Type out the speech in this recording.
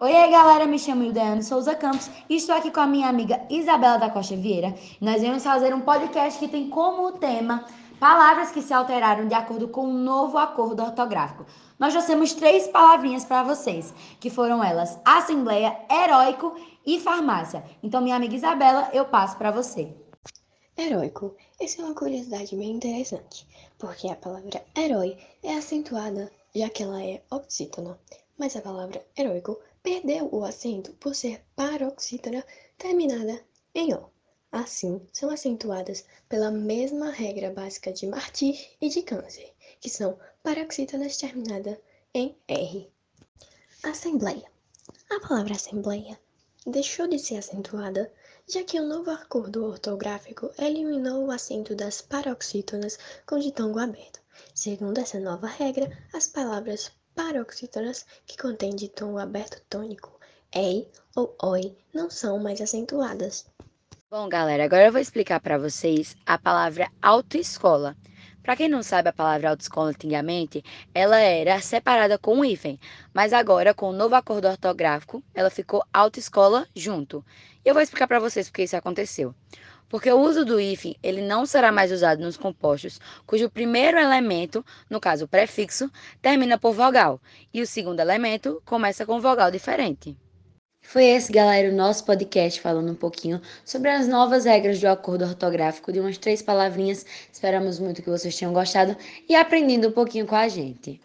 Oi, galera, me chamo Ildaiane Souza Campos e estou aqui com a minha amiga Isabela da Costa Vieira. Nós vamos fazer um podcast que tem como tema palavras que se alteraram de acordo com o um novo acordo ortográfico. Nós já temos três palavrinhas para vocês, que foram elas Assembleia, Heróico e Farmácia. Então, minha amiga Isabela, eu passo para você. Heróico. Essa é uma curiosidade bem interessante, porque a palavra herói é acentuada já que ela é oxítona, mas a palavra heróico perdeu o acento por ser paroxítona terminada em O. Assim, são acentuadas pela mesma regra básica de Marty e de Câncer, que são paroxítonas terminadas em R. Assembleia. A palavra assembleia deixou de ser acentuada, já que o novo acordo ortográfico eliminou o acento das paroxítonas com ditongo aberto. Segundo essa nova regra, as palavras paroxítonas que contêm ditongo aberto tônico, ei ou oi, não são mais acentuadas. Bom, galera, agora eu vou explicar para vocês a palavra autoescola. Para quem não sabe, a palavra autoescola antigamente, ela era separada com um hífen, mas agora, com o novo acordo ortográfico, ela ficou autoescola junto. E eu vou explicar para vocês porque isso aconteceu porque o uso do hífen ele não será mais usado nos compostos cujo primeiro elemento, no caso o prefixo, termina por vogal e o segundo elemento começa com vogal diferente. Foi esse, galera, o nosso podcast falando um pouquinho sobre as novas regras do acordo ortográfico de umas três palavrinhas. Esperamos muito que vocês tenham gostado e aprendido um pouquinho com a gente.